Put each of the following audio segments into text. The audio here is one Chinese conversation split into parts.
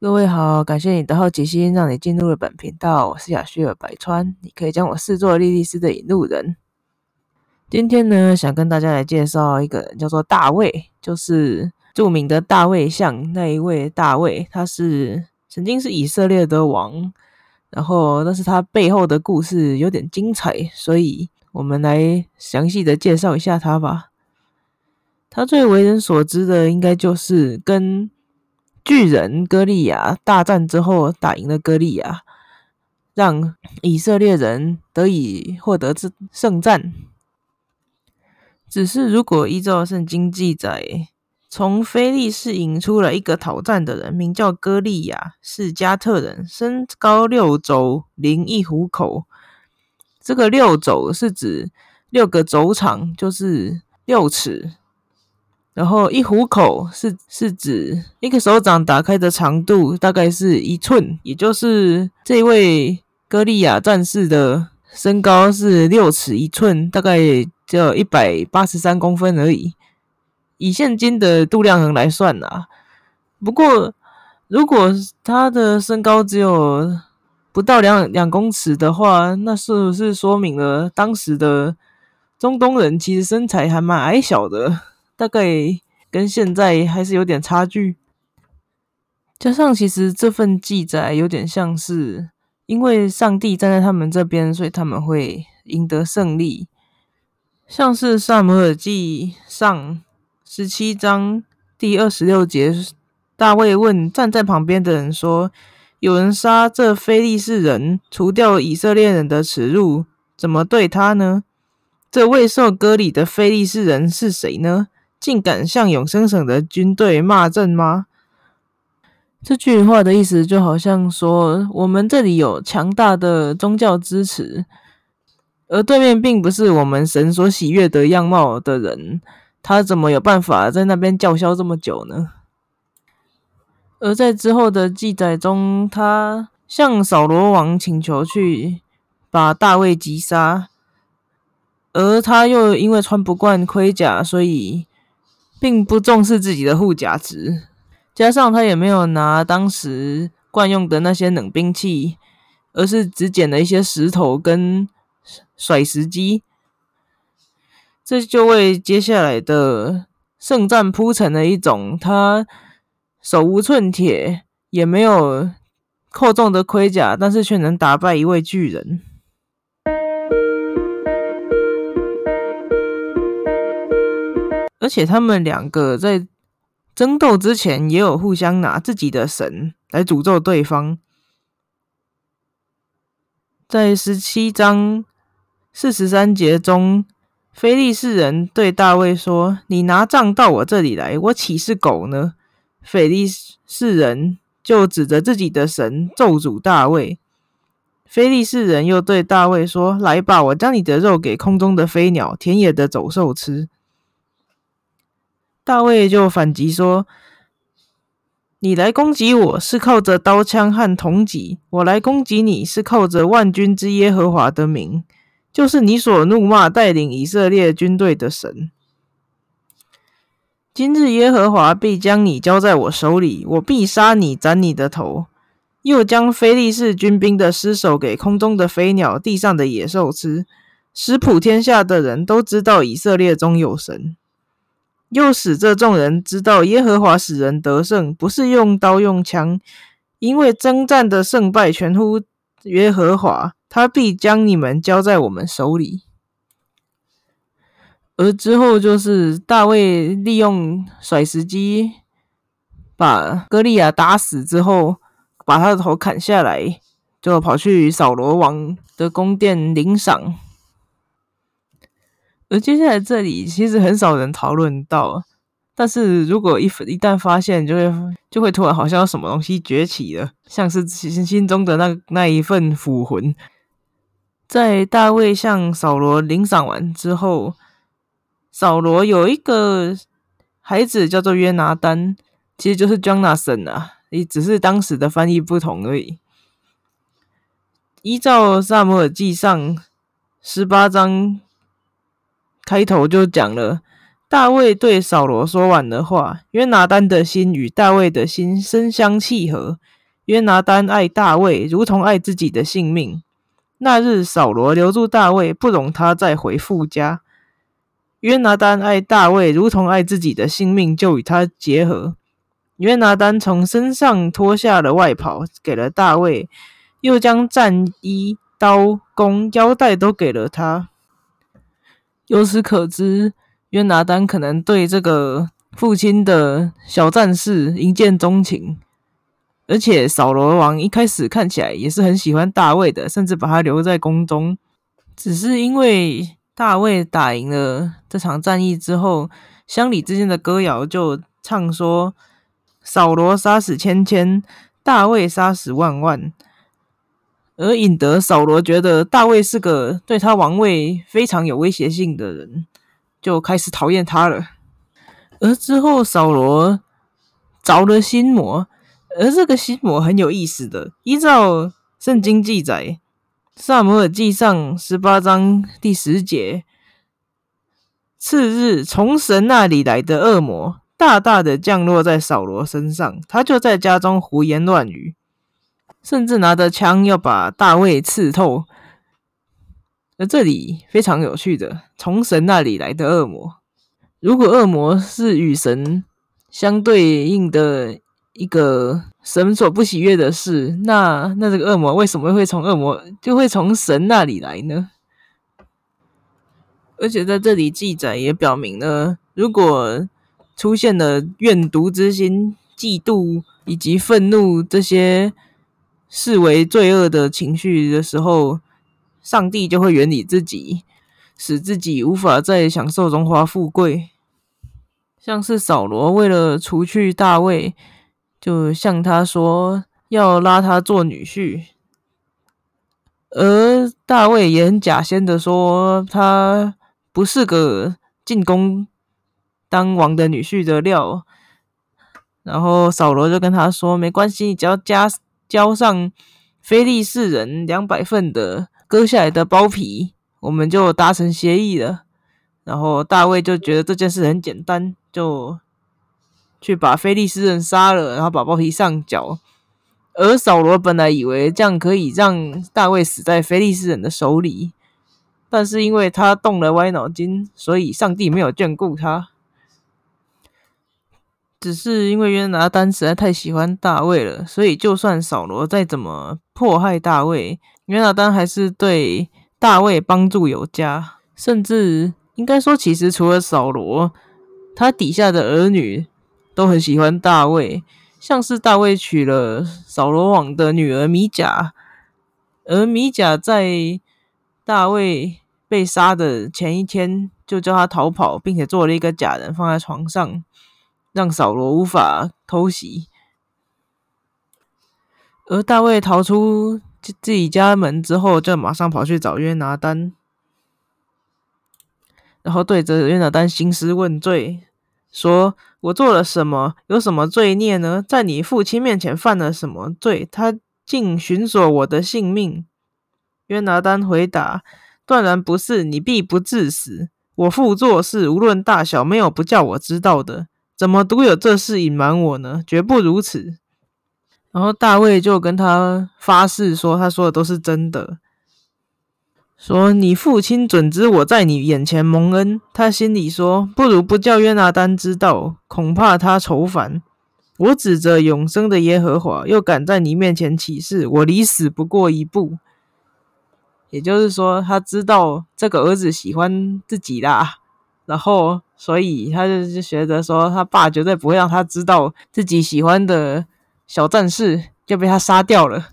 各位好，感谢你的好奇心，让你进入了本频道。我是雅旭尔百川，你可以将我视作莉莉丝的引路人。今天呢，想跟大家来介绍一个人，叫做大卫，就是著名的大卫像那一位大卫，他是曾经是以色列的王，然后但是他背后的故事有点精彩，所以我们来详细的介绍一下他吧。他最为人所知的，应该就是跟巨人歌利亚大战之后打赢了歌利亚，让以色列人得以获得这胜战。只是如果依照圣经记载，从菲利士引出了一个讨战的人，名叫歌利亚，是加特人，身高六肘，零一虎口。这个六肘是指六个肘长，就是六尺。然后一虎口是是指一个手掌打开的长度，大概是一寸，也就是这位歌利亚战士的身高是六尺一寸，大概只有一百八十三公分而已。以现今的度量衡来算啊，不过如果他的身高只有不到两两公尺的话，那是不是说明了当时的中东人其实身材还蛮矮小的？大概跟现在还是有点差距，加上其实这份记载有点像是因为上帝站在他们这边，所以他们会赢得胜利。像是萨姆尔记上十七章第二十六节，大卫问站在旁边的人说：“有人杀这非利士人，除掉以色列人的耻辱，怎么对他呢？这未受割礼的非利士人是谁呢？”竟敢向永生省的军队骂阵吗？这句话的意思就好像说，我们这里有强大的宗教支持，而对面并不是我们神所喜悦的样貌的人，他怎么有办法在那边叫嚣这么久呢？而在之后的记载中，他向扫罗王请求去把大卫击杀，而他又因为穿不惯盔甲，所以。并不重视自己的护甲值，加上他也没有拿当时惯用的那些冷兵器，而是只捡了一些石头跟甩石机，这就为接下来的圣战铺成了一种他手无寸铁，也没有厚重的盔甲，但是却能打败一位巨人。而且他们两个在争斗之前，也有互相拿自己的神来诅咒对方。在十七章四十三节中，菲利士人对大卫说：“你拿杖到我这里来，我岂是狗呢？”菲利士人就指着自己的神咒诅大卫。菲利士人又对大卫说：“来吧，我将你的肉给空中的飞鸟、田野的走兽吃。”大卫就反击说：“你来攻击我是靠着刀枪和铜戟，我来攻击你是靠着万军之耶和华的名，就是你所怒骂带领以色列军队的神。今日耶和华必将你交在我手里，我必杀你，斩你的头，又将非利士军兵的尸首给空中的飞鸟、地上的野兽吃，使普天下的人都知道以色列中有神。”又使这众人知道耶和华使人得胜，不是用刀用枪，因为征战的胜败全乎耶和华，他必将你们交在我们手里。而之后就是大卫利用甩石机把歌利亚打死之后，把他的头砍下来，就跑去扫罗王的宫殿领赏。而接下来这里其实很少人讨论到，但是如果一一旦发现，就会就会突然好像有什么东西崛起了，像是心心中的那那一份腐魂。在大卫向扫罗领赏完之后，扫罗有一个孩子叫做约拿丹，其实就是 Jonathan 啊，也只是当时的翻译不同而已。依照萨姆尔记上十八章。开头就讲了，大卫对扫罗说完的话，约拿丹的心与大卫的心深相契合。约拿丹爱大卫，如同爱自己的性命。那日，扫罗留住大卫，不容他再回父家。约拿丹爱大卫，如同爱自己的性命，就与他结合。约拿丹从身上脱下了外袍，给了大卫，又将战衣、刀、弓、腰带都给了他。由此可知。约拿丹可能对这个父亲的小战士一见钟情，而且扫罗王一开始看起来也是很喜欢大卫的，甚至把他留在宫中。只是因为大卫打赢了这场战役之后，乡里之间的歌谣就唱说：“扫罗杀死千千，大卫杀死万万。”而引得扫罗觉得大卫是个对他王位非常有威胁性的人。就开始讨厌他了，而之后扫罗着了心魔，而这个心魔很有意思的。依照圣经记载，《萨摩尔记上》十八章第十节，次日从神那里来的恶魔大大的降落在扫罗身上，他就在家中胡言乱语，甚至拿着枪要把大卫刺透。而这里非常有趣的，从神那里来的恶魔。如果恶魔是与神相对应的一个神所不喜悦的事，那那这个恶魔为什么会从恶魔就会从神那里来呢？而且在这里记载也表明了，如果出现了怨毒之心、嫉妒以及愤怒这些视为罪恶的情绪的时候。上帝就会远离自己，使自己无法再享受荣华富贵。像是扫罗为了除去大卫，就向他说要拉他做女婿，而大卫也很假先的说他不是个进宫当王的女婿的料。然后扫罗就跟他说：“没关系，只要加交上非利士人两百份的。”割下来的包皮，我们就达成协议了。然后大卫就觉得这件事很简单，就去把菲利斯人杀了，然后把包皮上缴。而扫罗本来以为这样可以让大卫死在菲利斯人的手里，但是因为他动了歪脑筋，所以上帝没有眷顾他。只是因为约拿丹实在太喜欢大卫了，所以就算扫罗再怎么迫害大卫。约拿丹还是对大卫帮助有加，甚至应该说，其实除了扫罗，他底下的儿女都很喜欢大卫。像是大卫娶了扫罗王的女儿米甲，而米甲在大卫被杀的前一天就叫他逃跑，并且做了一个假人放在床上，让扫罗无法偷袭。而大卫逃出。自自己家门之后，就马上跑去找约拿丹，然后对着约拿丹兴师问罪，说：“我做了什么？有什么罪孽呢？在你父亲面前犯了什么罪？他竟寻索我的性命？”约拿丹回答：“断然不是，你必不致死。我父做事无论大小，没有不叫我知道的。怎么独有这事隐瞒我呢？绝不如此。”然后大卫就跟他发誓说：“他说的都是真的。说你父亲准知我在你眼前蒙恩，他心里说：不如不叫约拿丹知道，恐怕他愁烦。我指着永生的耶和华，又敢在你面前起誓，我离死不过一步。也就是说，他知道这个儿子喜欢自己啦，然后所以他就是觉得说，他爸绝对不会让他知道自己喜欢的。”小战士就被他杀掉了。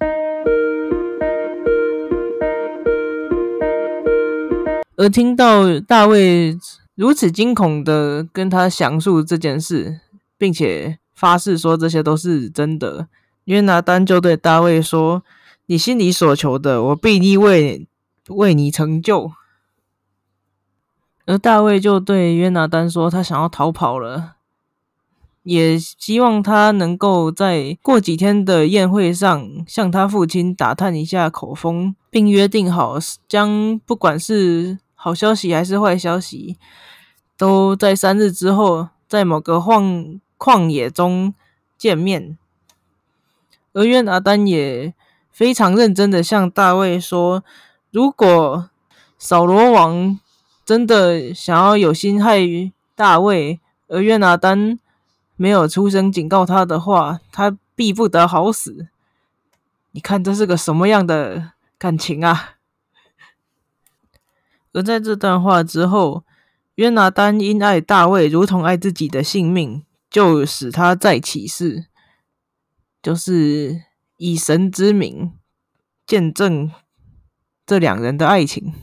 而听到大卫如此惊恐的跟他详述这件事，并且发誓说这些都是真的，约拿丹就对大卫说：“你心里所求的，我必定为为你成就。”而大卫就对约拿丹说：“他想要逃跑了。”也希望他能够在过几天的宴会上向他父亲打探一下口风，并约定好将不管是好消息还是坏消息，都在三日之后，在某个荒旷野中见面。而约拿丹也非常认真的向大卫说：“如果扫罗王真的想要有心害于大卫，而约拿丹没有出声警告他的话，他必不得好死。你看这是个什么样的感情啊？”而在这段话之后，约拿丹因爱大卫如同爱自己的性命，就使他再起誓，就是以神之名见证这两人的爱情。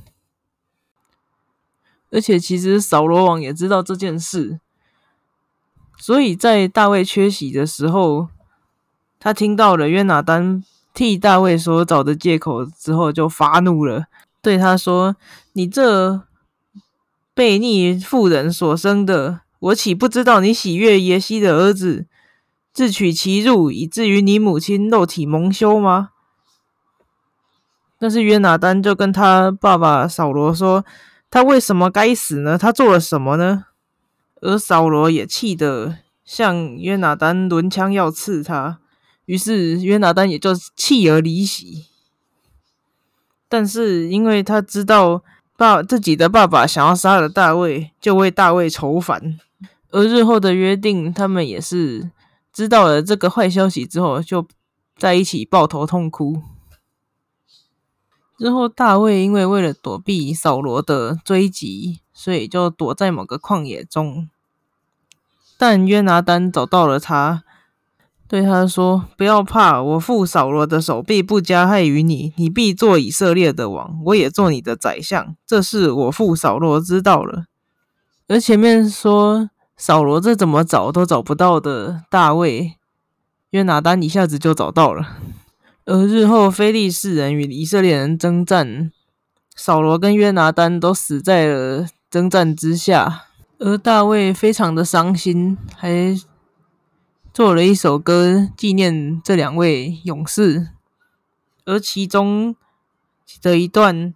而且，其实扫罗王也知道这件事，所以在大卫缺席的时候，他听到了约拿丹替大卫所找的借口之后，就发怒了。对他说：“你这悖逆妇人所生的，我岂不知道你喜悦耶西的儿子，自取其辱，以至于你母亲肉体蒙羞吗？”但是约拿丹就跟他爸爸扫罗说：“他为什么该死呢？他做了什么呢？”而扫罗也气得向约拿丹抡枪要刺他，于是约拿丹也就弃而离席。但是，因为他知道爸自己的爸爸想要杀了大卫，就为大卫愁烦。而日后的约定，他们也是知道了这个坏消息之后，就在一起抱头痛哭。之后，大卫因为为了躲避扫罗的追击，所以就躲在某个旷野中。但约拿丹找到了他。对他说：“不要怕，我父扫罗的手臂不加害于你，你必做以色列的王，我也做你的宰相。这是我父扫罗知道了。而前面说扫罗这怎么找都找不到的大卫，约拿丹一下子就找到了。而日后非利士人与以色列人征战，扫罗跟约拿丹都死在了征战之下，而大卫非常的伤心，还。”做了一首歌纪念这两位勇士，而其中的一段：“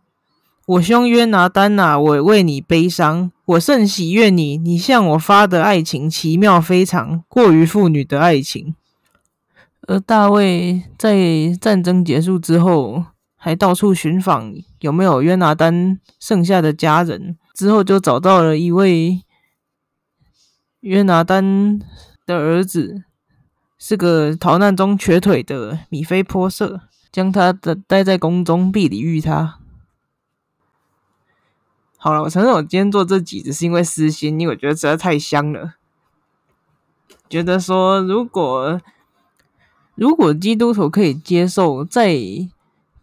我兄约拿丹呐，我为你悲伤，我甚喜悦你，你向我发的爱情奇妙非常，过于妇女的爱情。”而大卫在战争结束之后，还到处寻访有没有约拿丹剩下的家人，之后就找到了一位约拿丹的儿子。是个逃难中瘸腿的米菲波色，将他的待在宫中，必礼遇他。好了，我承认我今天做这几只是因为私心，因为我觉得实在太香了。觉得说，如果如果基督徒可以接受，在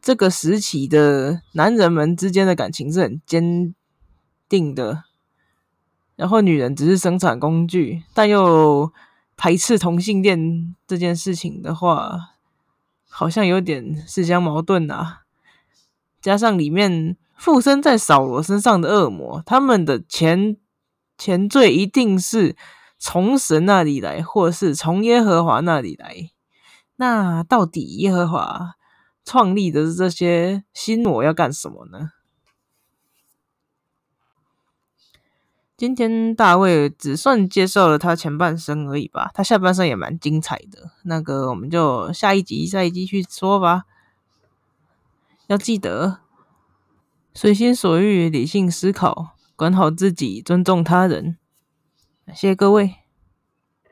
这个时期的男人们之间的感情是很坚定的，然后女人只是生产工具，但又。排斥同性恋这件事情的话，好像有点自相矛盾啊。加上里面附身在扫罗身上的恶魔，他们的前前罪一定是从神那里来，或是从耶和华那里来。那到底耶和华创立的这些新魔要干什么呢？今天大卫只算介绍了他前半生而已吧，他下半生也蛮精彩的。那个我们就下一集再继续说吧。要记得随心所欲、理性思考，管好自己，尊重他人。谢谢各位。